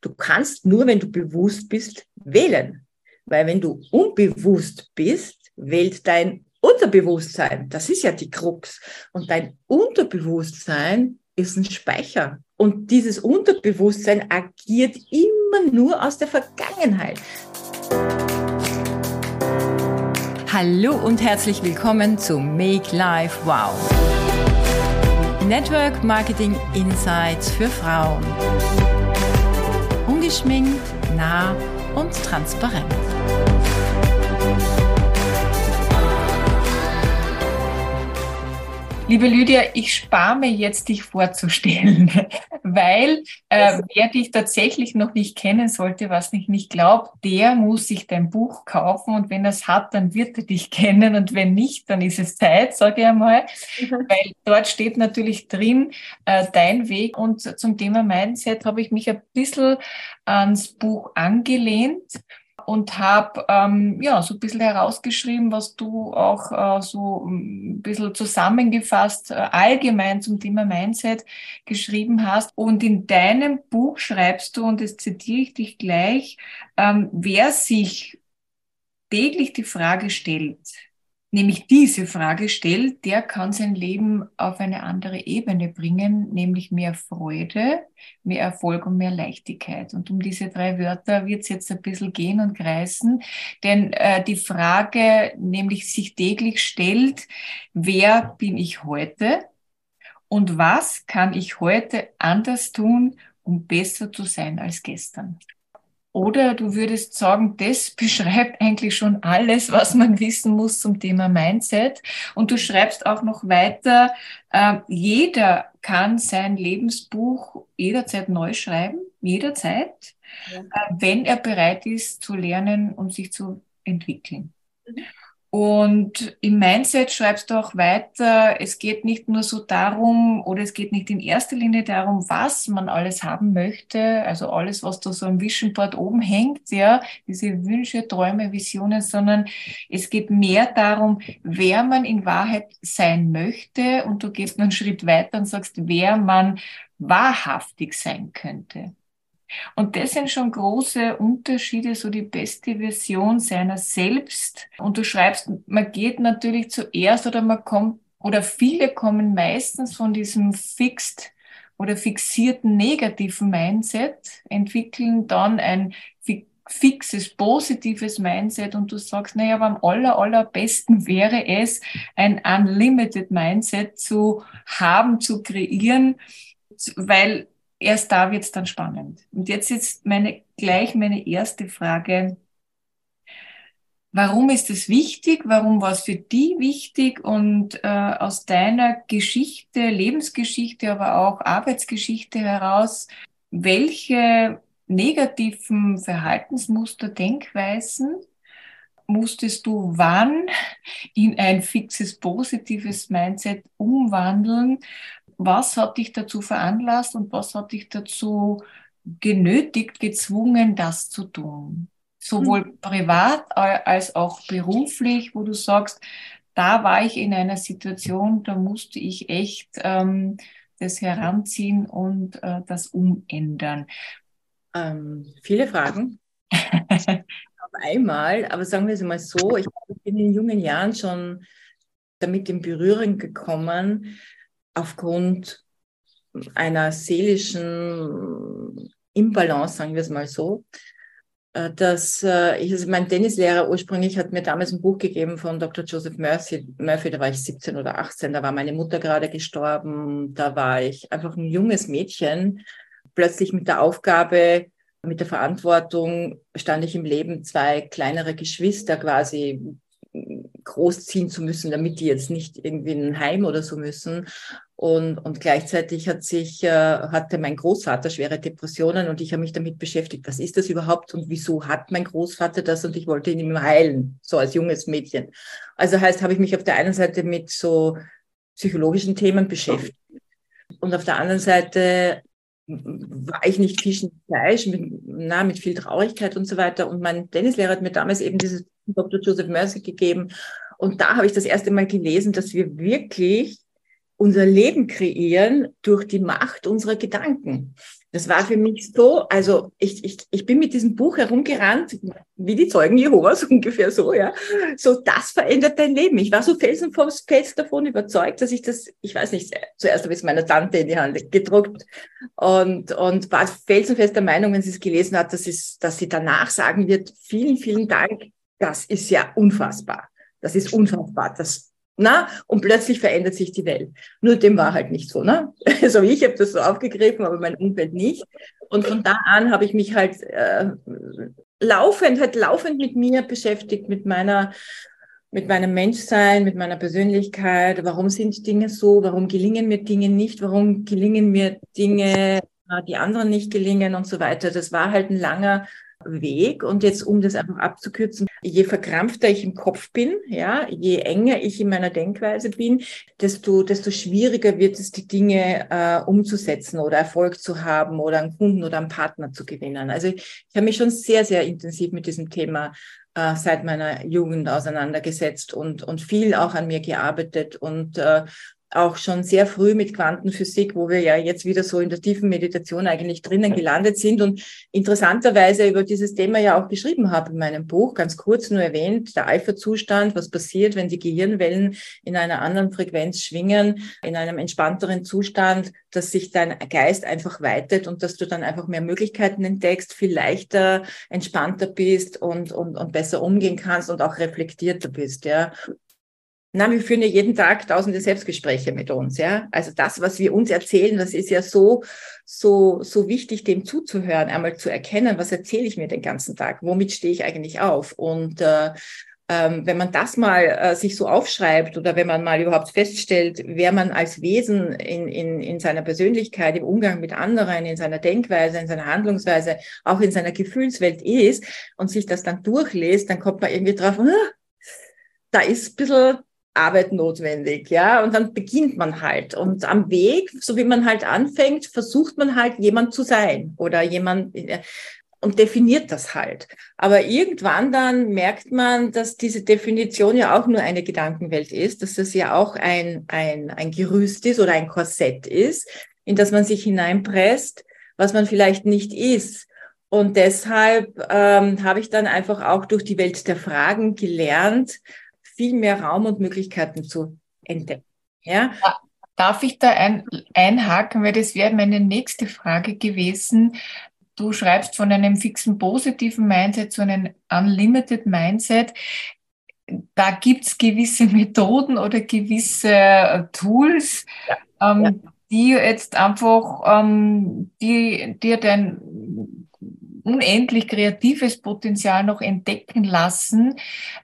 Du kannst nur, wenn du bewusst bist, wählen. Weil wenn du unbewusst bist, wählt dein Unterbewusstsein. Das ist ja die Krux. Und dein Unterbewusstsein ist ein Speicher. Und dieses Unterbewusstsein agiert immer nur aus der Vergangenheit. Hallo und herzlich willkommen zu Make Life Wow. Network Marketing Insights für Frauen. Ungeschminkt, nah und transparent. Liebe Lydia, ich spare mir jetzt, dich vorzustellen, weil äh, wer dich tatsächlich noch nicht kennen sollte, was ich nicht glaube, der muss sich dein Buch kaufen und wenn er es hat, dann wird er dich kennen und wenn nicht, dann ist es Zeit, sage ich einmal, mhm. weil dort steht natürlich drin äh, dein Weg und zum Thema Mindset habe ich mich ein bisschen ans Buch angelehnt und habe ähm, ja so ein bisschen herausgeschrieben, was du auch äh, so ein bisschen zusammengefasst äh, allgemein zum Thema Mindset geschrieben hast. Und in deinem Buch schreibst du, und das zitiere ich dich gleich, ähm, wer sich täglich die Frage stellt, nämlich diese Frage stellt, der kann sein Leben auf eine andere Ebene bringen, nämlich mehr Freude, mehr Erfolg und mehr Leichtigkeit. Und um diese drei Wörter wird es jetzt ein bisschen gehen und kreisen, denn äh, die Frage nämlich sich täglich stellt, wer bin ich heute und was kann ich heute anders tun, um besser zu sein als gestern? Oder du würdest sagen, das beschreibt eigentlich schon alles, was man wissen muss zum Thema Mindset. Und du schreibst auch noch weiter, äh, jeder kann sein Lebensbuch jederzeit neu schreiben, jederzeit, ja. äh, wenn er bereit ist zu lernen und sich zu entwickeln. Mhm. Und im Mindset schreibst du auch weiter, es geht nicht nur so darum, oder es geht nicht in erster Linie darum, was man alles haben möchte, also alles, was da so am Vision Board oben hängt, ja, diese Wünsche, Träume, Visionen, sondern es geht mehr darum, wer man in Wahrheit sein möchte. Und du gehst einen Schritt weiter und sagst, wer man wahrhaftig sein könnte. Und das sind schon große Unterschiede, so die beste Version seiner selbst. Und du schreibst, man geht natürlich zuerst oder man kommt, oder viele kommen meistens von diesem fixed oder fixierten negativen Mindset, entwickeln dann ein fixes, positives Mindset und du sagst, naja, aber am aller, allerbesten wäre es, ein unlimited Mindset zu haben, zu kreieren, weil erst da wird es dann spannend. Und jetzt ist meine, gleich meine erste Frage. Warum ist es wichtig? Warum war es für die wichtig? Und äh, aus deiner Geschichte, Lebensgeschichte, aber auch Arbeitsgeschichte heraus, welche negativen Verhaltensmuster, Denkweisen musstest du wann in ein fixes, positives Mindset umwandeln was hat dich dazu veranlasst und was hat dich dazu genötigt, gezwungen, das zu tun? Sowohl mhm. privat als auch beruflich, wo du sagst, da war ich in einer Situation, da musste ich echt ähm, das heranziehen und äh, das umändern. Ähm, viele Fragen. Auf einmal, aber sagen wir es mal so, ich bin in jungen Jahren schon damit in Berührung gekommen, aufgrund einer seelischen Imbalance, sagen wir es mal so, äh, dass äh, ich, also mein Tennislehrer ursprünglich hat mir damals ein Buch gegeben von Dr. Joseph Murphy, Murphy, da war ich 17 oder 18, da war meine Mutter gerade gestorben, da war ich einfach ein junges Mädchen, plötzlich mit der Aufgabe, mit der Verantwortung stand ich im Leben, zwei kleinere Geschwister quasi großziehen zu müssen, damit die jetzt nicht irgendwie in ein Heim oder so müssen. Und, und gleichzeitig hat sich, äh, hatte mein Großvater schwere Depressionen und ich habe mich damit beschäftigt, was ist das überhaupt und wieso hat mein Großvater das und ich wollte ihn immer heilen, so als junges Mädchen. Also heißt, habe ich mich auf der einen Seite mit so psychologischen Themen beschäftigt und auf der anderen Seite war ich nicht Fischen Fleisch, mit, na, mit viel Traurigkeit und so weiter. Und mein Tennislehrer hat mir damals eben dieses Dr. Joseph Mercy gegeben. Und da habe ich das erste Mal gelesen, dass wir wirklich unser Leben kreieren durch die Macht unserer Gedanken. Das war für mich so, also ich, ich, ich bin mit diesem Buch herumgerannt, wie die Zeugen Jehovas ungefähr so, ja. So, das verändert dein Leben. Ich war so felsenfest davon überzeugt, dass ich das, ich weiß nicht, zuerst habe ich es meiner Tante in die Hand gedruckt und, und war felsenfest der Meinung, wenn sie es gelesen hat, dass, es, dass sie danach sagen wird, vielen, vielen Dank, das ist ja unfassbar. Das ist unfassbar. Das na, und plötzlich verändert sich die Welt. Nur dem war halt nicht so, ne? Also ich habe das so aufgegriffen, aber mein Umfeld nicht. Und von da an habe ich mich halt äh, laufend, halt laufend mit mir beschäftigt, mit meiner, mit meinem Menschsein, mit meiner Persönlichkeit. Warum sind Dinge so? Warum gelingen mir Dinge nicht? Warum gelingen mir Dinge, die anderen nicht gelingen und so weiter? Das war halt ein langer Weg. Und jetzt, um das einfach abzukürzen, je verkrampfter ich im Kopf bin, ja, je enger ich in meiner Denkweise bin, desto, desto schwieriger wird es, die Dinge äh, umzusetzen oder Erfolg zu haben oder einen Kunden oder einen Partner zu gewinnen. Also ich, ich habe mich schon sehr, sehr intensiv mit diesem Thema äh, seit meiner Jugend auseinandergesetzt und, und viel auch an mir gearbeitet und äh, auch schon sehr früh mit Quantenphysik, wo wir ja jetzt wieder so in der tiefen Meditation eigentlich drinnen gelandet sind und interessanterweise über dieses Thema ja auch geschrieben habe in meinem Buch, ganz kurz nur erwähnt, der Alpha-Zustand, was passiert, wenn die Gehirnwellen in einer anderen Frequenz schwingen, in einem entspannteren Zustand, dass sich dein Geist einfach weitet und dass du dann einfach mehr Möglichkeiten entdeckst, viel leichter, entspannter bist und, und, und besser umgehen kannst und auch reflektierter bist, ja. Na, wir führen ja jeden Tag tausende Selbstgespräche mit uns, ja. Also das, was wir uns erzählen, das ist ja so, so, so wichtig, dem zuzuhören, einmal zu erkennen, was erzähle ich mir den ganzen Tag, womit stehe ich eigentlich auf und äh, ähm, wenn man das mal äh, sich so aufschreibt oder wenn man mal überhaupt feststellt, wer man als Wesen in, in, in seiner Persönlichkeit, im Umgang mit anderen, in seiner Denkweise, in seiner Handlungsweise, auch in seiner Gefühlswelt ist und sich das dann durchlässt, dann kommt man irgendwie drauf, ah, da ist ein bisschen Arbeit notwendig, ja, und dann beginnt man halt. Und am Weg, so wie man halt anfängt, versucht man halt jemand zu sein oder jemand äh, und definiert das halt. Aber irgendwann dann merkt man, dass diese Definition ja auch nur eine Gedankenwelt ist, dass das ja auch ein, ein, ein Gerüst ist oder ein Korsett ist, in das man sich hineinpresst, was man vielleicht nicht ist. Und deshalb ähm, habe ich dann einfach auch durch die Welt der Fragen gelernt, viel mehr Raum und Möglichkeiten zu entdecken. Ja? Darf ich da ein, einhaken, weil das wäre meine nächste Frage gewesen. Du schreibst von einem fixen positiven Mindset zu einem Unlimited Mindset. Da gibt es gewisse Methoden oder gewisse Tools, ja. Ähm, ja. die jetzt einfach ähm, die, dir dein unendlich kreatives Potenzial noch entdecken lassen.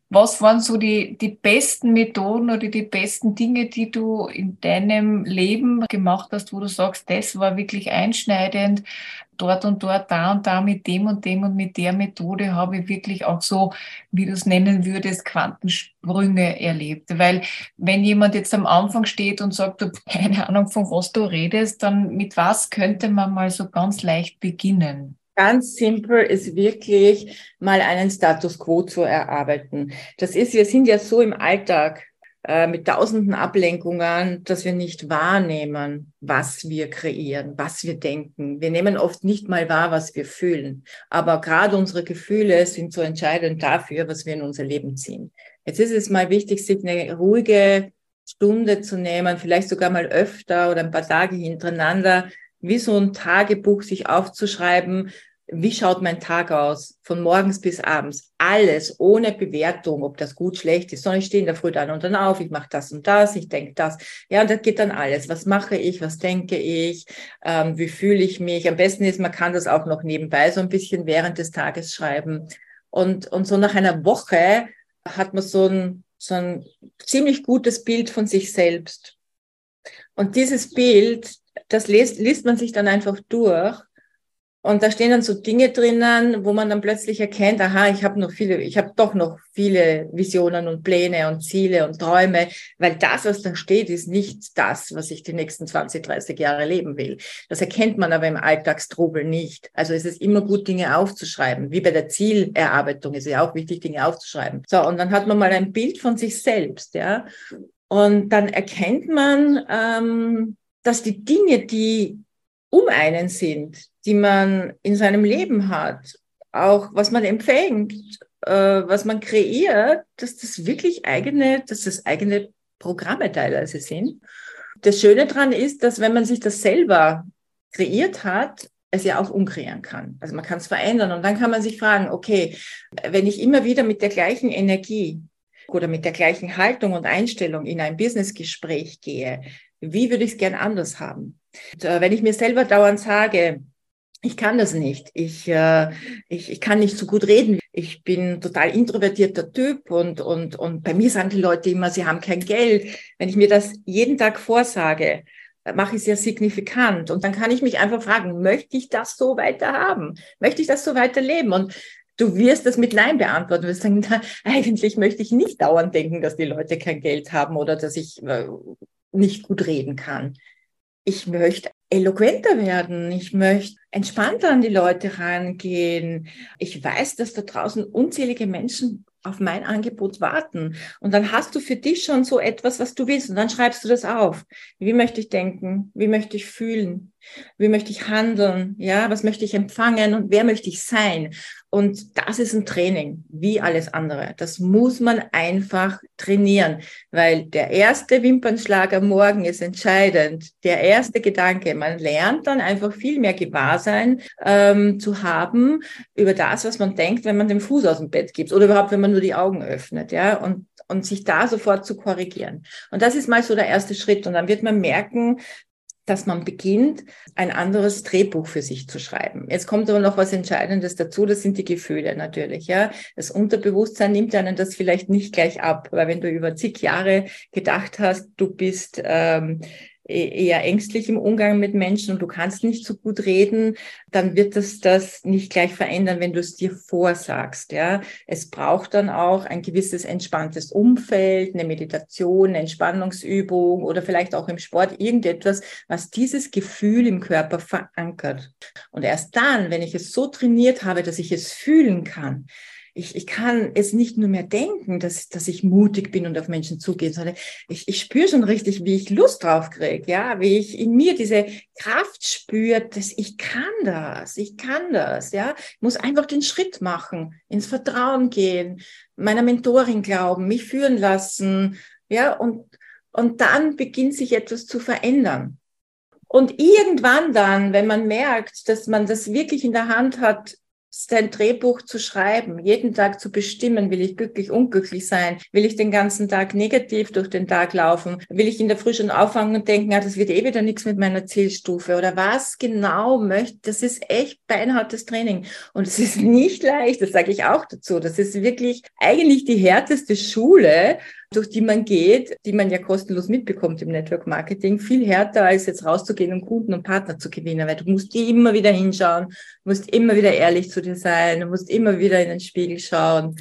Was waren so die, die besten Methoden oder die besten Dinge, die du in deinem Leben gemacht hast, wo du sagst, das war wirklich einschneidend, dort und dort, da und da mit dem und dem und mit der Methode habe ich wirklich auch so, wie du es nennen würdest, Quantensprünge erlebt. Weil wenn jemand jetzt am Anfang steht und sagt, du keine Ahnung, von was du redest, dann mit was könnte man mal so ganz leicht beginnen? Ganz simpel ist wirklich mal einen Status quo zu erarbeiten. Das ist, wir sind ja so im Alltag äh, mit tausenden Ablenkungen, dass wir nicht wahrnehmen, was wir kreieren, was wir denken. Wir nehmen oft nicht mal wahr, was wir fühlen. Aber gerade unsere Gefühle sind so entscheidend dafür, was wir in unser Leben ziehen. Jetzt ist es mal wichtig, sich eine ruhige Stunde zu nehmen, vielleicht sogar mal öfter oder ein paar Tage hintereinander, wie so ein Tagebuch sich aufzuschreiben, wie schaut mein Tag aus, von morgens bis abends, alles ohne Bewertung, ob das gut, schlecht ist, sondern ich stehe in der Früh dann und dann auf, ich mache das und das, ich denke das. Ja, und das geht dann alles. Was mache ich, was denke ich, ähm, wie fühle ich mich? Am besten ist, man kann das auch noch nebenbei so ein bisschen während des Tages schreiben. Und, und so nach einer Woche hat man so ein, so ein ziemlich gutes Bild von sich selbst. Und dieses Bild, das liest, liest man sich dann einfach durch und da stehen dann so Dinge drinnen, wo man dann plötzlich erkennt, aha, ich habe noch viele, ich habe doch noch viele Visionen und Pläne und Ziele und Träume, weil das, was da steht, ist nicht das, was ich die nächsten 20, 30 Jahre leben will. Das erkennt man aber im Alltagstrubel nicht. Also es ist immer gut, Dinge aufzuschreiben. Wie bei der Zielerarbeitung ist es ja auch wichtig, Dinge aufzuschreiben. So, und dann hat man mal ein Bild von sich selbst, ja. Und dann erkennt man, ähm, dass die Dinge, die um einen sind, die man in seinem Leben hat, auch was man empfängt, äh, was man kreiert, dass das wirklich eigene, dass das eigene Programme teilweise sind. Das Schöne daran ist, dass wenn man sich das selber kreiert hat, es ja auch umkreieren kann. Also man kann es verändern und dann kann man sich fragen, okay, wenn ich immer wieder mit der gleichen Energie oder mit der gleichen Haltung und Einstellung in ein Businessgespräch gehe, wie würde ich es gern anders haben? Und, äh, wenn ich mir selber dauernd sage, ich kann das nicht. Ich, äh, ich, ich kann nicht so gut reden. Ich bin total introvertierter Typ und, und, und bei mir sagen die Leute immer, sie haben kein Geld. Wenn ich mir das jeden Tag vorsage, äh, mache ich es ja signifikant. Und dann kann ich mich einfach fragen, möchte ich das so weiter haben? Möchte ich das so weiterleben? Und du wirst das mit Nein beantworten. Du wirst sagen, na, eigentlich möchte ich nicht dauernd denken, dass die Leute kein Geld haben oder dass ich äh, nicht gut reden kann. Ich möchte eloquenter werden. Ich möchte entspannter an die Leute rangehen. Ich weiß, dass da draußen unzählige Menschen auf mein Angebot warten. Und dann hast du für dich schon so etwas, was du willst. Und dann schreibst du das auf. Wie möchte ich denken? Wie möchte ich fühlen? Wie möchte ich handeln? Ja, was möchte ich empfangen? Und wer möchte ich sein? Und das ist ein Training, wie alles andere. Das muss man einfach trainieren, weil der erste Wimpernschlag am Morgen ist entscheidend. Der erste Gedanke, man lernt dann einfach viel mehr Gewahrsein ähm, zu haben über das, was man denkt, wenn man den Fuß aus dem Bett gibt oder überhaupt, wenn man nur die Augen öffnet, ja, und und sich da sofort zu korrigieren. Und das ist mal so der erste Schritt. Und dann wird man merken, dass man beginnt, ein anderes Drehbuch für sich zu schreiben. Jetzt kommt aber noch was Entscheidendes dazu, das sind die Gefühle natürlich. Ja, Das Unterbewusstsein nimmt einen das vielleicht nicht gleich ab, weil wenn du über zig Jahre gedacht hast, du bist ähm, eher ängstlich im Umgang mit Menschen und du kannst nicht so gut reden, dann wird das das nicht gleich verändern, wenn du es dir vorsagst. Ja, es braucht dann auch ein gewisses entspanntes Umfeld, eine Meditation, eine Entspannungsübung oder vielleicht auch im Sport irgendetwas, was dieses Gefühl im Körper verankert. Und erst dann, wenn ich es so trainiert habe, dass ich es fühlen kann, ich, ich kann es nicht nur mehr denken, dass, dass ich mutig bin und auf Menschen zugehe, sondern ich, ich spüre schon richtig, wie ich Lust drauf kriege, ja, wie ich in mir diese Kraft spüre, dass ich kann das, ich kann das, ja, ich muss einfach den Schritt machen, ins Vertrauen gehen, meiner Mentorin glauben, mich führen lassen, ja, und, und dann beginnt sich etwas zu verändern. Und irgendwann dann, wenn man merkt, dass man das wirklich in der Hand hat, sein Drehbuch zu schreiben, jeden Tag zu bestimmen, will ich glücklich, unglücklich sein, will ich den ganzen Tag negativ durch den Tag laufen, will ich in der Früh schon auffangen und denken, ja, das wird eh wieder nichts mit meiner Zielstufe? Oder was genau möchte, das ist echt beinhartes Training. Und es ist nicht leicht, das sage ich auch dazu, das ist wirklich eigentlich die härteste Schule, durch die man geht, die man ja kostenlos mitbekommt im Network Marketing, viel härter als jetzt rauszugehen und Kunden und Partner zu gewinnen, weil du musst immer wieder hinschauen, musst immer wieder ehrlich zu dir sein, du musst immer wieder in den Spiegel schauen.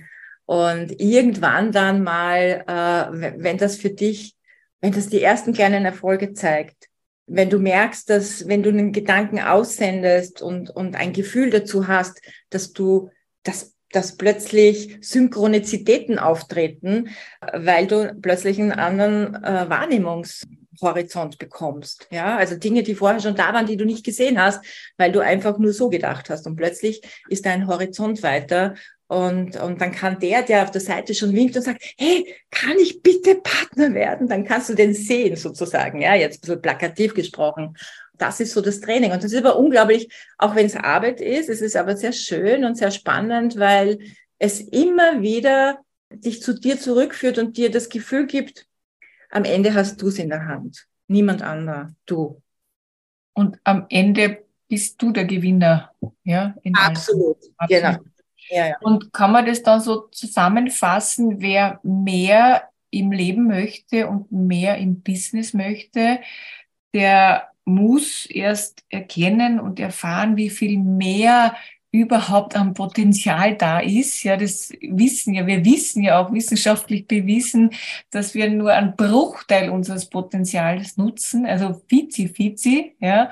Und irgendwann dann mal, äh, wenn das für dich, wenn das die ersten kleinen Erfolge zeigt, wenn du merkst, dass wenn du einen Gedanken aussendest und, und ein Gefühl dazu hast, dass du das dass plötzlich Synchronizitäten auftreten, weil du plötzlich einen anderen äh, Wahrnehmungshorizont bekommst. Ja, also Dinge, die vorher schon da waren, die du nicht gesehen hast, weil du einfach nur so gedacht hast. Und plötzlich ist dein Horizont weiter. Und, und dann kann der, der auf der Seite schon winkt und sagt, hey, kann ich bitte Partner werden? Dann kannst du den sehen, sozusagen. Ja, jetzt ein bisschen plakativ gesprochen das ist so das Training. Und das ist aber unglaublich, auch wenn es Arbeit ist, es ist aber sehr schön und sehr spannend, weil es immer wieder dich zu dir zurückführt und dir das Gefühl gibt, am Ende hast du es in der Hand. Niemand anderer, du. Und am Ende bist du der Gewinner. Ja, Absolut. Absolut. Genau. Ja, ja. Und kann man das dann so zusammenfassen, wer mehr im Leben möchte und mehr im Business möchte, der muss erst erkennen und erfahren, wie viel mehr überhaupt an Potenzial da ist. Ja, das wissen ja, wir wissen ja auch wissenschaftlich bewiesen, dass wir nur einen Bruchteil unseres Potenzials nutzen, also fizi fizi, ja.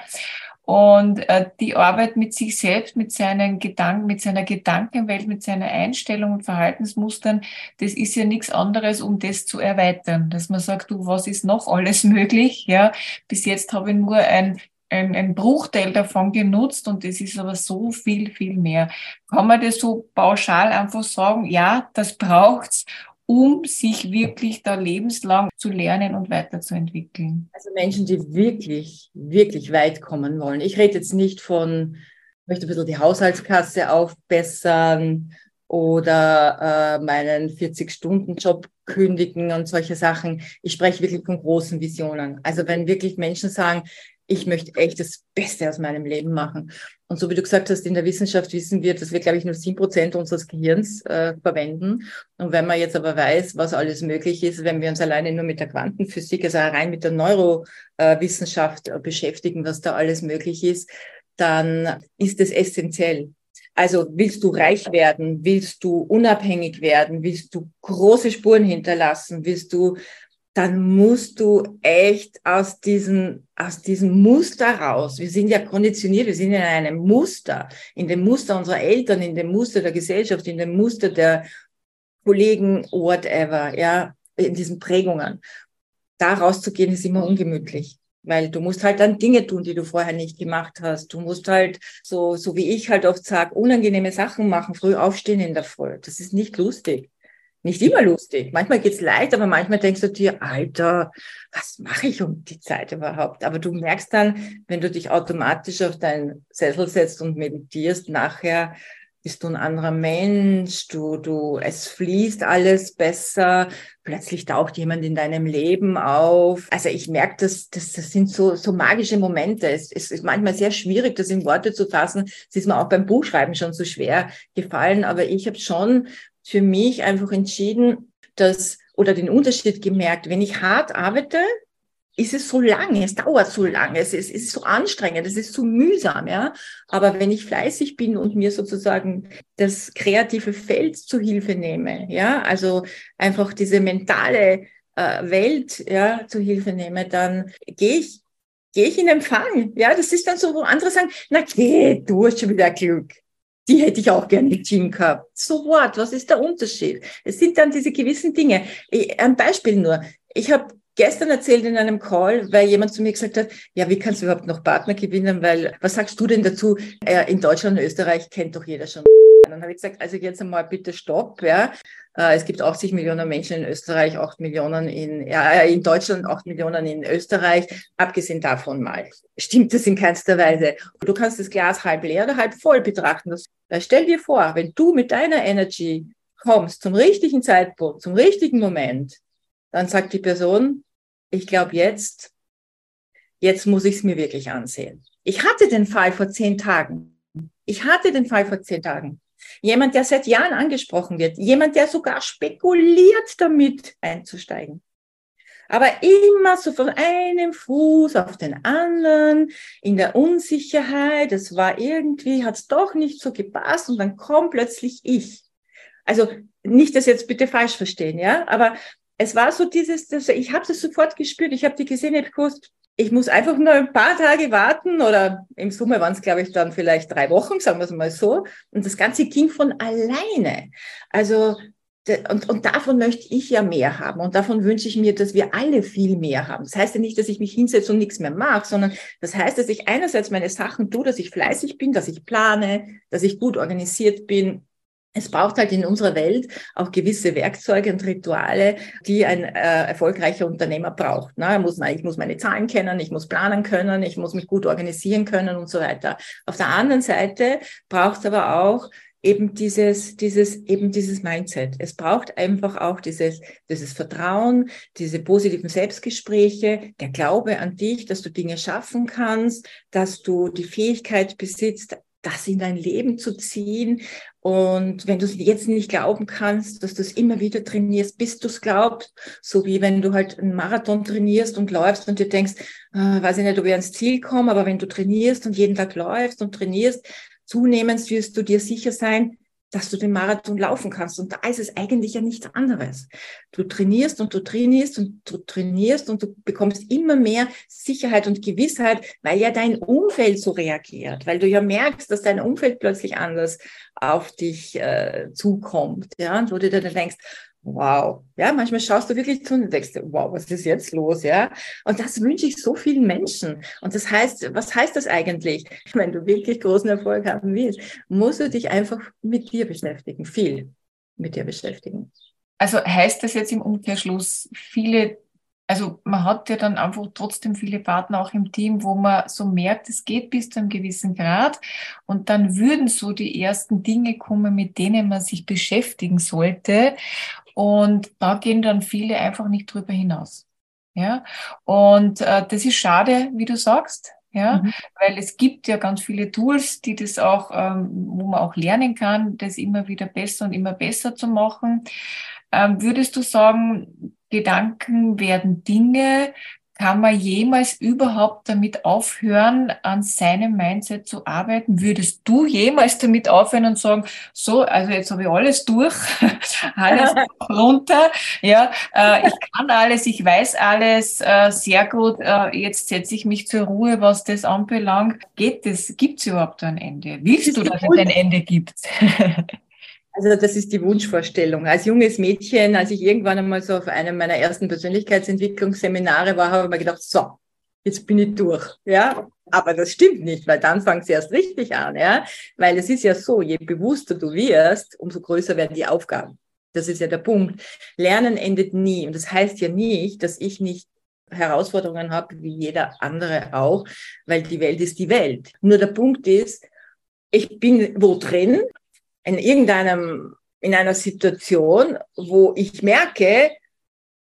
Und äh, die Arbeit mit sich selbst, mit seinen Gedanken, mit seiner Gedankenwelt, mit seiner Einstellung und Verhaltensmustern, das ist ja nichts anderes, um das zu erweitern. Dass man sagt, du, was ist noch alles möglich? Ja, bis jetzt habe ich nur ein ein, ein Bruchteil davon genutzt und das ist aber so viel, viel mehr. Kann man das so pauschal einfach sagen, ja, das braucht's, um sich wirklich da lebenslang zu lernen und weiterzuentwickeln? Also Menschen, die wirklich, wirklich weit kommen wollen. Ich rede jetzt nicht von, ich möchte ein bisschen die Haushaltskasse aufbessern oder äh, meinen 40-Stunden-Job kündigen und solche Sachen. Ich spreche wirklich von großen Visionen. Also wenn wirklich Menschen sagen, ich möchte echt das Beste aus meinem Leben machen. Und so wie du gesagt hast, in der Wissenschaft wissen wir, dass wir, glaube ich, nur sieben Prozent unseres Gehirns äh, verwenden. Und wenn man jetzt aber weiß, was alles möglich ist, wenn wir uns alleine nur mit der Quantenphysik, also rein mit der Neurowissenschaft äh, beschäftigen, was da alles möglich ist, dann ist es essentiell. Also willst du reich werden, willst du unabhängig werden, willst du große Spuren hinterlassen, willst du dann musst du echt aus diesem, aus diesem Muster raus. Wir sind ja konditioniert, wir sind in einem Muster, in dem Muster unserer Eltern, in dem Muster der Gesellschaft, in dem Muster der Kollegen, whatever, ja, in diesen Prägungen. Da rauszugehen ist immer ungemütlich. Weil du musst halt dann Dinge tun, die du vorher nicht gemacht hast. Du musst halt, so, so wie ich halt oft sage, unangenehme Sachen machen, früh aufstehen in der Früh. Das ist nicht lustig nicht immer lustig. Manchmal geht's leicht, aber manchmal denkst du dir, Alter, was mache ich um die Zeit überhaupt? Aber du merkst dann, wenn du dich automatisch auf deinen Sessel setzt und meditierst, nachher bist du ein anderer Mensch, du, du, es fließt alles besser, plötzlich taucht jemand in deinem Leben auf. Also ich merke, das, das, das sind so, so magische Momente. Es, es ist manchmal sehr schwierig, das in Worte zu fassen. Es ist mir auch beim Buchschreiben schon so schwer gefallen, aber ich habe schon für mich einfach entschieden, dass oder den Unterschied gemerkt, wenn ich hart arbeite, ist es so lange, es dauert so lange, es ist, es ist so anstrengend, es ist so mühsam, ja. Aber wenn ich fleißig bin und mir sozusagen das kreative Feld zu Hilfe nehme, ja, also einfach diese mentale äh, Welt, ja, zu Hilfe nehme, dann gehe ich, gehe ich in Empfang, ja. Das ist dann so, wo andere sagen, na geh, du hast schon wieder Glück die hätte ich auch gerne im Team gehabt. So what? Was ist der Unterschied? Es sind dann diese gewissen Dinge. Ein Beispiel nur. Ich habe gestern erzählt in einem Call, weil jemand zu mir gesagt hat, ja, wie kannst du überhaupt noch Partner gewinnen? Weil, was sagst du denn dazu? In Deutschland und Österreich kennt doch jeder schon. Dann habe ich gesagt, also jetzt einmal bitte stopp, ja. Äh, es gibt 80 Millionen Menschen in Österreich, 8 Millionen in, ja, äh, in Deutschland, 8 Millionen in Österreich. Abgesehen davon mal. Stimmt das in keinster Weise. Du kannst das Glas halb leer oder halb voll betrachten. Das, stell dir vor, wenn du mit deiner Energy kommst zum richtigen Zeitpunkt, zum richtigen Moment, dann sagt die Person, ich glaube jetzt, jetzt muss ich es mir wirklich ansehen. Ich hatte den Fall vor zehn Tagen. Ich hatte den Fall vor zehn Tagen. Jemand, der seit Jahren angesprochen wird. Jemand, der sogar spekuliert damit einzusteigen. Aber immer so von einem Fuß auf den anderen, in der Unsicherheit. Es war irgendwie, hat es doch nicht so gepasst und dann kommt plötzlich ich. Also nicht das jetzt bitte falsch verstehen, ja, aber es war so dieses, das, ich habe es sofort gespürt. Ich habe die gesehen, ich habe gewusst, ich muss einfach nur ein paar Tage warten oder im Summe waren es, glaube ich, dann vielleicht drei Wochen, sagen wir es mal so. Und das Ganze ging von alleine. Also und, und davon möchte ich ja mehr haben. Und davon wünsche ich mir, dass wir alle viel mehr haben. Das heißt ja nicht, dass ich mich hinsetze und nichts mehr mache, sondern das heißt, dass ich einerseits meine Sachen tue, dass ich fleißig bin, dass ich plane, dass ich gut organisiert bin, es braucht halt in unserer Welt auch gewisse Werkzeuge und Rituale, die ein äh, erfolgreicher Unternehmer braucht. Ne? muss, ich muss meine Zahlen kennen, ich muss planen können, ich muss mich gut organisieren können und so weiter. Auf der anderen Seite braucht es aber auch eben dieses, dieses, eben dieses Mindset. Es braucht einfach auch dieses, dieses Vertrauen, diese positiven Selbstgespräche, der Glaube an dich, dass du Dinge schaffen kannst, dass du die Fähigkeit besitzt, das in dein Leben zu ziehen. Und wenn du es jetzt nicht glauben kannst, dass du es immer wieder trainierst, bis du es glaubst, so wie wenn du halt einen Marathon trainierst und läufst und dir denkst, äh, weiß ich nicht, ob ich ans Ziel komme, aber wenn du trainierst und jeden Tag läufst und trainierst, zunehmend wirst du dir sicher sein, dass du den Marathon laufen kannst. Und da ist es eigentlich ja nichts anderes. Du trainierst und du trainierst und du trainierst und du bekommst immer mehr Sicherheit und Gewissheit, weil ja dein Umfeld so reagiert, weil du ja merkst, dass dein Umfeld plötzlich anders auf dich äh, zukommt. Ja, und wo du dir dann denkst, wow. Ja, manchmal schaust du wirklich zu und denkst, wow, was ist jetzt los? Ja, und das wünsche ich so vielen Menschen. Und das heißt, was heißt das eigentlich? Wenn du wirklich großen Erfolg haben willst, musst du dich einfach mit dir beschäftigen, viel mit dir beschäftigen. Also heißt das jetzt im Umkehrschluss, viele also man hat ja dann einfach trotzdem viele Partner auch im Team, wo man so merkt, es geht bis zu einem gewissen Grad und dann würden so die ersten Dinge kommen, mit denen man sich beschäftigen sollte und da gehen dann viele einfach nicht drüber hinaus. Ja, und äh, das ist schade, wie du sagst, ja, mhm. weil es gibt ja ganz viele Tools, die das auch, ähm, wo man auch lernen kann, das immer wieder besser und immer besser zu machen. Ähm, würdest du sagen, Gedanken werden Dinge, kann man jemals überhaupt damit aufhören, an seinem Mindset zu arbeiten? Würdest du jemals damit aufhören und sagen, so, also jetzt habe ich alles durch, alles runter, ja, äh, ich kann alles, ich weiß alles äh, sehr gut, äh, jetzt setze ich mich zur Ruhe, was das anbelangt. Geht das, gibt es überhaupt ein Ende? Willst du, dass es ein Ende gibt? Also das ist die Wunschvorstellung. Als junges Mädchen, als ich irgendwann einmal so auf einem meiner ersten Persönlichkeitsentwicklungsseminare war, habe ich mir gedacht, so, jetzt bin ich durch. Ja, aber das stimmt nicht, weil dann fängt es erst richtig an. Ja, weil es ist ja so, je bewusster du wirst, umso größer werden die Aufgaben. Das ist ja der Punkt. Lernen endet nie. Und das heißt ja nicht, dass ich nicht Herausforderungen habe, wie jeder andere auch, weil die Welt ist die Welt. Nur der Punkt ist, ich bin wo drin in irgendeinem, in einer Situation, wo ich merke,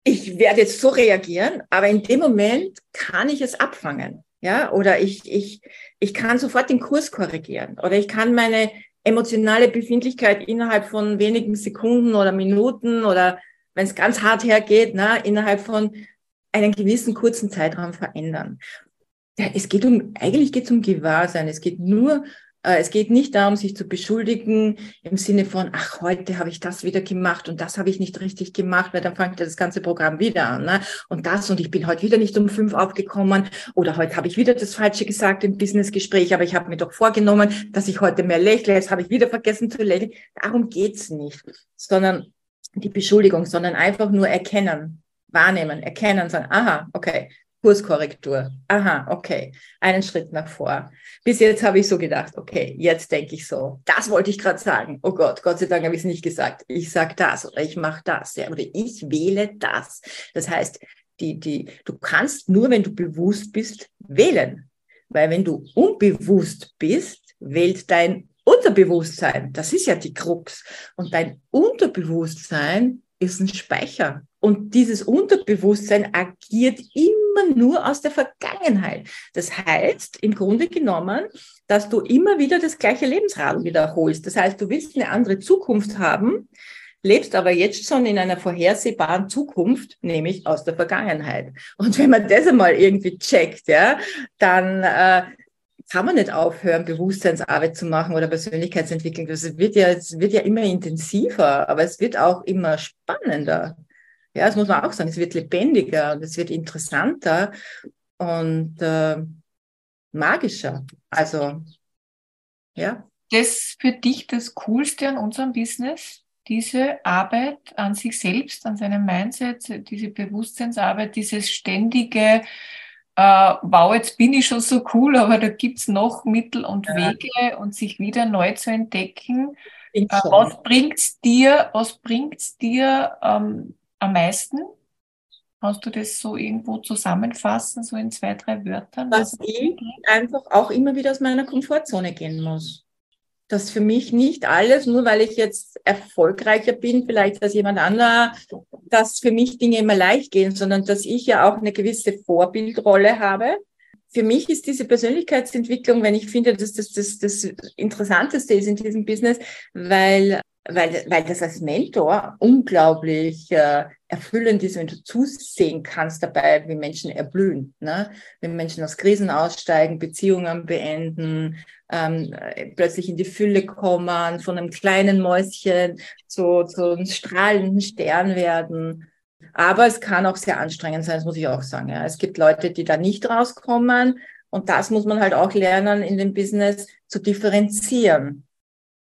ich werde jetzt so reagieren, aber in dem Moment kann ich es abfangen. Ja, oder ich, ich, ich kann sofort den Kurs korrigieren oder ich kann meine emotionale Befindlichkeit innerhalb von wenigen Sekunden oder Minuten oder wenn es ganz hart hergeht, na, innerhalb von einem gewissen kurzen Zeitraum verändern. Es geht um, eigentlich geht es um Gewahrsein. Es geht nur es geht nicht darum, sich zu beschuldigen im Sinne von, ach, heute habe ich das wieder gemacht und das habe ich nicht richtig gemacht, weil dann fängt das ganze Programm wieder an. Ne? Und das und ich bin heute wieder nicht um fünf aufgekommen oder heute habe ich wieder das Falsche gesagt im Businessgespräch, aber ich habe mir doch vorgenommen, dass ich heute mehr lächle, jetzt habe ich wieder vergessen zu lächeln. Darum geht's nicht, sondern die Beschuldigung, sondern einfach nur erkennen, wahrnehmen, erkennen, sagen, aha, okay, Kurskorrektur. Aha, okay. Einen Schritt nach vor. Bis jetzt habe ich so gedacht, okay, jetzt denke ich so. Das wollte ich gerade sagen. Oh Gott, Gott sei Dank habe ich es nicht gesagt. Ich sage das oder ich mache das ja, oder ich wähle das. Das heißt, die, die, du kannst nur, wenn du bewusst bist, wählen. Weil wenn du unbewusst bist, wählt dein Unterbewusstsein. Das ist ja die Krux. Und dein Unterbewusstsein ist ein Speicher. Und dieses Unterbewusstsein agiert immer nur aus der Vergangenheit. Das heißt, im Grunde genommen, dass du immer wieder das gleiche Lebensrad wiederholst. Das heißt, du willst eine andere Zukunft haben, lebst aber jetzt schon in einer vorhersehbaren Zukunft, nämlich aus der Vergangenheit. Und wenn man das einmal irgendwie checkt, ja, dann äh, kann man nicht aufhören, Bewusstseinsarbeit zu machen oder Persönlichkeitsentwicklung. Das wird ja, es wird ja immer intensiver, aber es wird auch immer spannender. Ja, das muss man auch sagen. Es wird lebendiger und es wird interessanter und äh, magischer. Also, ja. Das für dich das Coolste an unserem Business? Diese Arbeit an sich selbst, an seinem Mindset, diese Bewusstseinsarbeit, dieses ständige, äh, wow, jetzt bin ich schon so cool, aber da gibt es noch Mittel und ja. Wege und sich wieder neu zu entdecken. Äh, was bringt's dir, was bringt's dir ähm, am meisten? Kannst du das so irgendwo zusammenfassen, so in zwei, drei Wörtern? Dass ich einfach auch immer wieder aus meiner Komfortzone gehen muss. Dass für mich nicht alles, nur weil ich jetzt erfolgreicher bin, vielleicht als jemand anderer, dass für mich Dinge immer leicht gehen, sondern dass ich ja auch eine gewisse Vorbildrolle habe. Für mich ist diese Persönlichkeitsentwicklung, wenn ich finde, dass das das, das Interessanteste ist in diesem Business, weil weil, weil das als Mentor unglaublich äh, erfüllend ist, wenn du zusehen kannst dabei, wie Menschen erblühen, ne? wenn Menschen aus Krisen aussteigen, Beziehungen beenden, ähm, plötzlich in die Fülle kommen, von einem kleinen Mäuschen zu, zu einem strahlenden Stern werden. Aber es kann auch sehr anstrengend sein, das muss ich auch sagen. Ja. Es gibt Leute, die da nicht rauskommen und das muss man halt auch lernen in dem Business zu differenzieren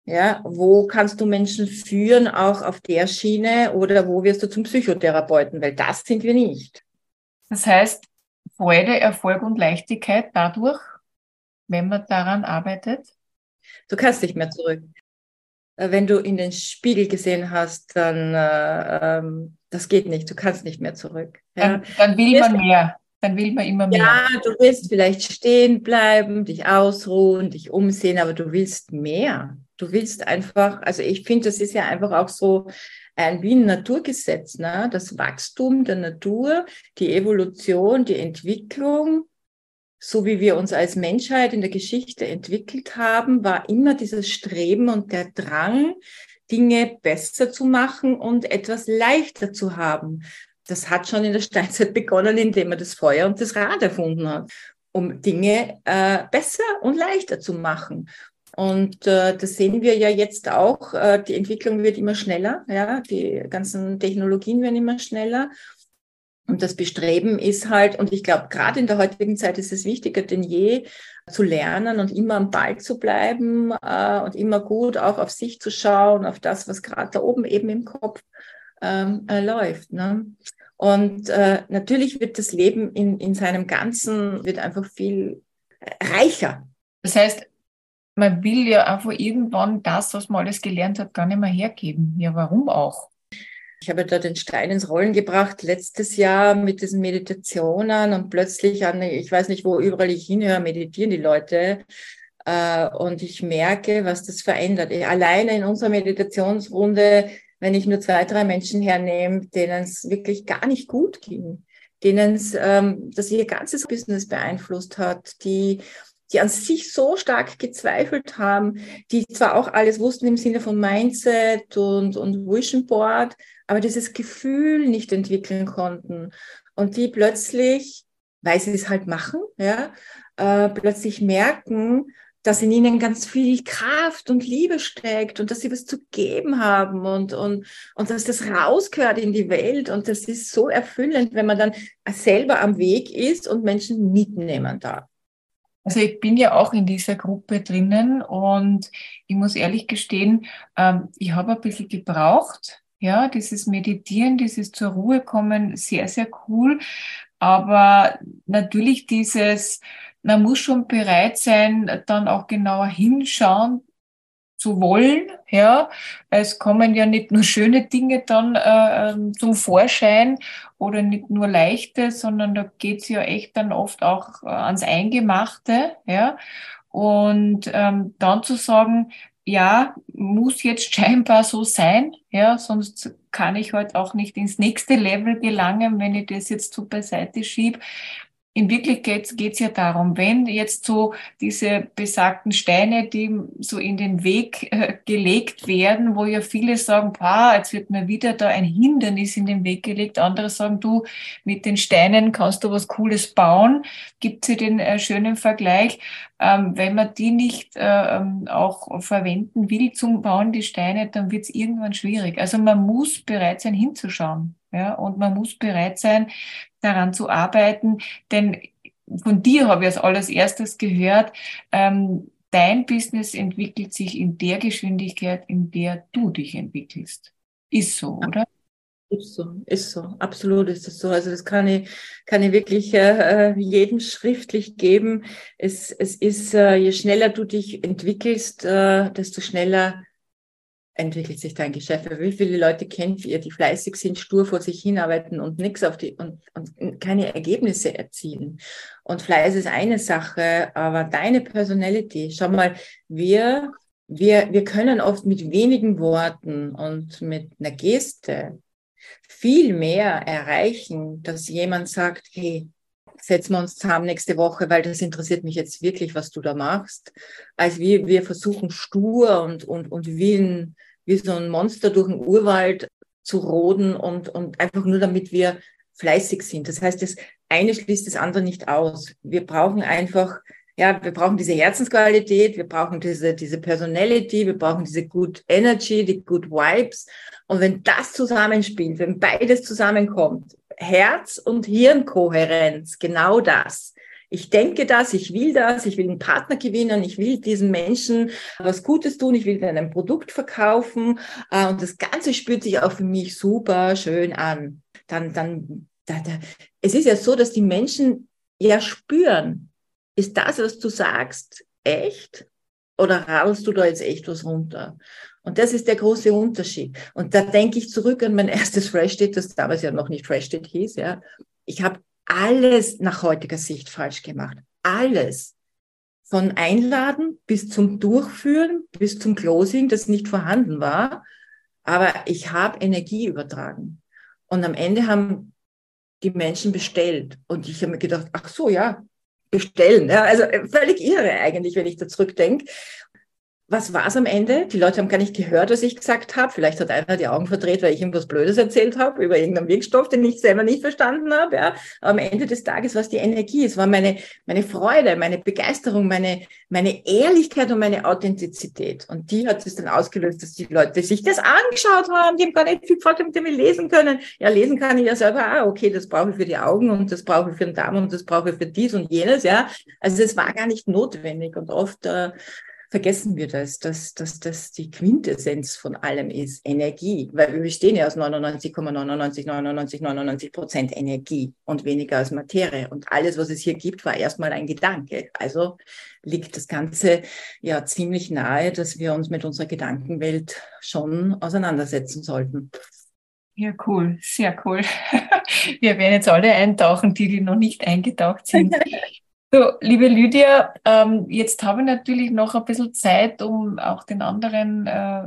Ja, wo kannst du Menschen führen, auch auf der Schiene oder wo wirst du zum Psychotherapeuten? Weil das sind wir nicht. Das heißt, Freude, Erfolg und Leichtigkeit dadurch, wenn man daran arbeitet? Du kannst nicht mehr zurück. Äh, wenn du in den Spiegel gesehen hast, dann äh, ähm, das geht nicht. Du kannst nicht mehr zurück. Ja? Dann, dann, will man mehr. Dann will man immer mehr. Ja, du willst vielleicht stehen bleiben, dich ausruhen, dich umsehen, aber du willst mehr. Du willst einfach, also ich finde, das ist ja einfach auch so ein wie ein Naturgesetz, ne? das Wachstum der Natur, die Evolution, die Entwicklung so wie wir uns als Menschheit in der Geschichte entwickelt haben, war immer dieses Streben und der Drang, Dinge besser zu machen und etwas leichter zu haben. Das hat schon in der Steinzeit begonnen, indem man das Feuer und das Rad erfunden hat, um Dinge äh, besser und leichter zu machen. Und äh, das sehen wir ja jetzt auch. Äh, die Entwicklung wird immer schneller. Ja, die ganzen Technologien werden immer schneller. Und das Bestreben ist halt, und ich glaube, gerade in der heutigen Zeit ist es wichtiger denn je, zu lernen und immer am Ball zu bleiben äh, und immer gut auch auf sich zu schauen, auf das, was gerade da oben eben im Kopf ähm, äh, läuft. Ne? Und äh, natürlich wird das Leben in, in seinem Ganzen wird einfach viel reicher. Das heißt, man will ja einfach irgendwann das, was man alles gelernt hat, gar nicht mehr hergeben. Ja, warum auch? Ich habe da den Stein ins Rollen gebracht letztes Jahr mit diesen Meditationen und plötzlich an, ich weiß nicht, wo überall ich hinhöre, meditieren die Leute. Äh, und ich merke, was das verändert. Alleine in unserer Meditationsrunde, wenn ich nur zwei, drei Menschen hernehme, denen es wirklich gar nicht gut ging, denen es, ähm, dass ihr ganzes Business beeinflusst hat, die die an sich so stark gezweifelt haben, die zwar auch alles wussten im Sinne von Mindset und, und Vision Board, aber dieses Gefühl nicht entwickeln konnten und die plötzlich, weil sie es halt machen, ja, äh, plötzlich merken, dass in ihnen ganz viel Kraft und Liebe steckt und dass sie was zu geben haben und, und, und dass das rausgehört in die Welt. Und das ist so erfüllend, wenn man dann selber am Weg ist und Menschen mitnehmen darf. Also ich bin ja auch in dieser Gruppe drinnen und ich muss ehrlich gestehen, ähm, ich habe ein bisschen gebraucht. Ja, dieses Meditieren, dieses zur Ruhe kommen, sehr, sehr cool. Aber natürlich dieses, man muss schon bereit sein, dann auch genauer hinschauen, zu wollen. Ja, es kommen ja nicht nur schöne Dinge dann äh, ähm, zum Vorschein oder nicht nur leichte, sondern da geht's ja echt dann oft auch äh, ans Eingemachte. Ja, und ähm, dann zu sagen, ja, muss jetzt scheinbar so sein, ja, sonst kann ich halt auch nicht ins nächste Level gelangen, wenn ich das jetzt so beiseite schiebe in Wirklichkeit geht es ja darum, wenn jetzt so diese besagten Steine, die so in den Weg äh, gelegt werden, wo ja viele sagen, pa, jetzt wird mir wieder da ein Hindernis in den Weg gelegt. Andere sagen, du, mit den Steinen kannst du was Cooles bauen. Gibt es den äh, schönen Vergleich. Ähm, wenn man die nicht äh, ähm, auch verwenden will zum Bauen, die Steine, dann wird es irgendwann schwierig. Also man muss bereit sein, hinzuschauen. Ja, und man muss bereit sein, daran zu arbeiten, denn von dir habe ich als alles erstes gehört, ähm, dein Business entwickelt sich in der Geschwindigkeit, in der du dich entwickelst. Ist so, oder? Ist so, ist so, absolut ist das so. Also das kann ich, kann ich wirklich äh, jedem schriftlich geben. Es, es ist, äh, je schneller du dich entwickelst, äh, desto schneller entwickelt sich dein Geschäft? Wie viele Leute kennt ihr, die fleißig sind, stur vor sich hinarbeiten und nichts auf die und, und keine Ergebnisse erzielen? Und Fleiß ist eine Sache, aber deine Personality, schau mal, wir, wir, wir können oft mit wenigen Worten und mit einer Geste viel mehr erreichen, dass jemand sagt, hey, setzen wir uns zusammen nächste Woche, weil das interessiert mich jetzt wirklich, was du da machst. Als wir, wir versuchen stur und, und, und wie, ein, wie so ein Monster durch den Urwald zu roden und, und einfach nur damit wir fleißig sind. Das heißt, das eine schließt das andere nicht aus. Wir brauchen einfach, ja, wir brauchen diese Herzensqualität, wir brauchen diese, diese Personality, wir brauchen diese Good Energy, die Good Vibes. Und wenn das zusammenspielt, wenn beides zusammenkommt, Herz- und Hirnkohärenz, genau das. Ich denke das, ich will das, ich will einen Partner gewinnen, ich will diesen Menschen was Gutes tun, ich will ein Produkt verkaufen äh, und das Ganze spürt sich auch für mich super schön an. Dann, dann, da, da. es ist ja so, dass die Menschen ja spüren, ist das, was du sagst, echt? Oder radelst du da jetzt echt was runter? Und das ist der große Unterschied. Und da denke ich zurück an mein erstes Fresh Date, das damals ja noch nicht Fresh Date hieß, ja. Ich habe alles nach heutiger Sicht falsch gemacht. Alles. Von Einladen bis zum Durchführen, bis zum Closing, das nicht vorhanden war. Aber ich habe Energie übertragen. Und am Ende haben die Menschen bestellt. Und ich habe mir gedacht, ach so, ja, bestellen. Ja, also völlig irre eigentlich, wenn ich da zurückdenke was war es am Ende? Die Leute haben gar nicht gehört, was ich gesagt habe. Vielleicht hat einer die Augen verdreht, weil ich irgendwas Blödes erzählt habe über irgendeinen Wirkstoff, den ich selber nicht verstanden habe. Ja. Am Ende des Tages war es die Energie, es war meine, meine Freude, meine Begeisterung, meine, meine Ehrlichkeit und meine Authentizität. Und die hat es dann ausgelöst, dass die Leute sich das angeschaut haben. Die haben gar nicht viel gefragt, damit wir lesen können. Ja, lesen kann ich ja selber. Ah, okay, das brauche ich für die Augen und das brauche ich für den Darm und das brauche ich für dies und jenes. Ja, also es war gar nicht notwendig und oft äh, vergessen wir das, dass, dass das die Quintessenz von allem ist, Energie, weil wir bestehen ja aus 99,99, 99, 99 Prozent Energie und weniger als Materie. Und alles, was es hier gibt, war erstmal ein Gedanke. Also liegt das Ganze ja ziemlich nahe, dass wir uns mit unserer Gedankenwelt schon auseinandersetzen sollten. Ja, cool, sehr cool. Wir werden jetzt alle eintauchen, die, die noch nicht eingetaucht sind. So, liebe Lydia, ähm, jetzt habe ich natürlich noch ein bisschen Zeit, um auch den anderen äh,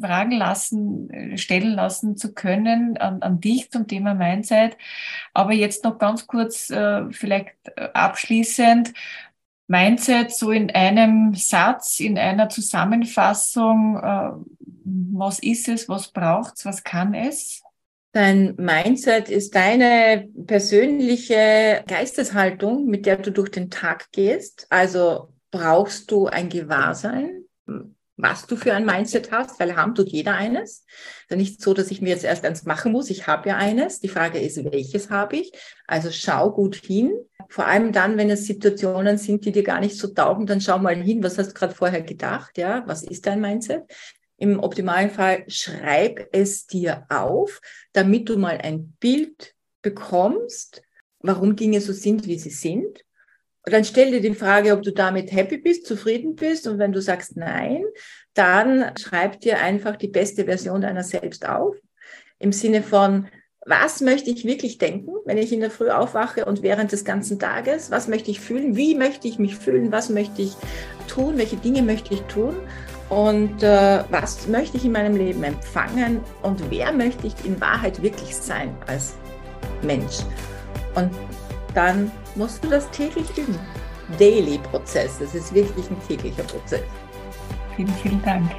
Fragen lassen, äh, stellen lassen zu können an, an dich zum Thema Mindset. Aber jetzt noch ganz kurz, äh, vielleicht äh, abschließend, Mindset so in einem Satz, in einer Zusammenfassung, äh, was ist es, was braucht es, was kann es? Dein Mindset ist deine persönliche Geisteshaltung, mit der du durch den Tag gehst. Also brauchst du ein Gewahrsein, was du für ein Mindset hast, weil haben tut jeder eines. Also nicht so, dass ich mir jetzt erst eins machen muss. Ich habe ja eines. Die Frage ist, welches habe ich? Also schau gut hin. Vor allem dann, wenn es Situationen sind, die dir gar nicht so taugen, dann schau mal hin, was hast du gerade vorher gedacht? Ja, was ist dein Mindset? Im optimalen Fall schreib es dir auf, damit du mal ein Bild bekommst, warum Dinge so sind, wie sie sind. Und dann stell dir die Frage, ob du damit happy bist, zufrieden bist. Und wenn du sagst nein, dann schreib dir einfach die beste Version deiner selbst auf. Im Sinne von, was möchte ich wirklich denken, wenn ich in der Früh aufwache und während des ganzen Tages? Was möchte ich fühlen? Wie möchte ich mich fühlen? Was möchte ich tun? Welche Dinge möchte ich tun? Und äh, was möchte ich in meinem Leben empfangen und wer möchte ich in Wahrheit wirklich sein als Mensch? Und dann musst du das täglich üben. Daily Prozess, das ist wirklich ein täglicher Prozess. Vielen, vielen Dank.